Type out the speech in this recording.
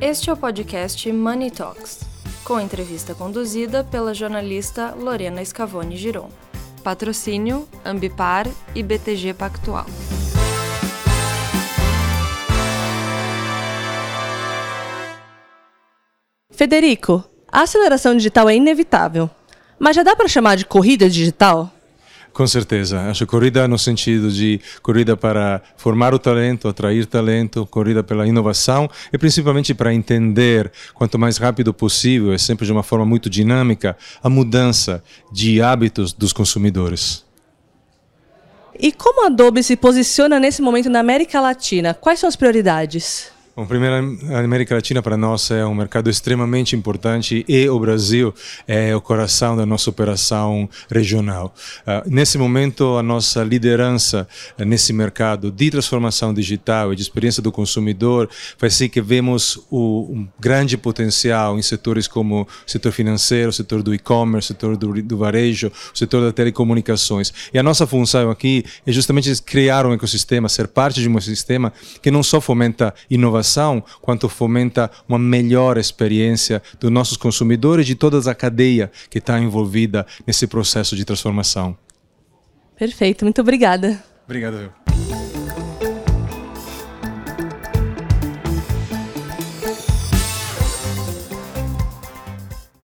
Este é o podcast Money Talks, com entrevista conduzida pela jornalista Lorena Scavone Giron. Patrocínio Ambipar e BTG Pactual. Federico, a aceleração digital é inevitável, mas já dá para chamar de corrida digital? Com certeza. Acho corrida no sentido de corrida para formar o talento, atrair talento, corrida pela inovação e principalmente para entender, quanto mais rápido possível, e sempre de uma forma muito dinâmica, a mudança de hábitos dos consumidores. E como a Adobe se posiciona nesse momento na América Latina? Quais são as prioridades? Bom, primeiro, a América Latina para nós é um mercado extremamente importante e o Brasil é o coração da nossa operação regional. Uh, nesse momento, a nossa liderança uh, nesse mercado de transformação digital e de experiência do consumidor faz sim que vemos o, um grande potencial em setores como o setor financeiro, o setor do e-commerce, o setor do, do varejo, o setor das telecomunicações. E a nossa função aqui é justamente criar um ecossistema, ser parte de um ecossistema que não só fomenta inovação, inovação, quanto fomenta uma melhor experiência dos nossos consumidores e de toda a cadeia que está envolvida nesse processo de transformação. Perfeito, muito obrigada. Obrigado.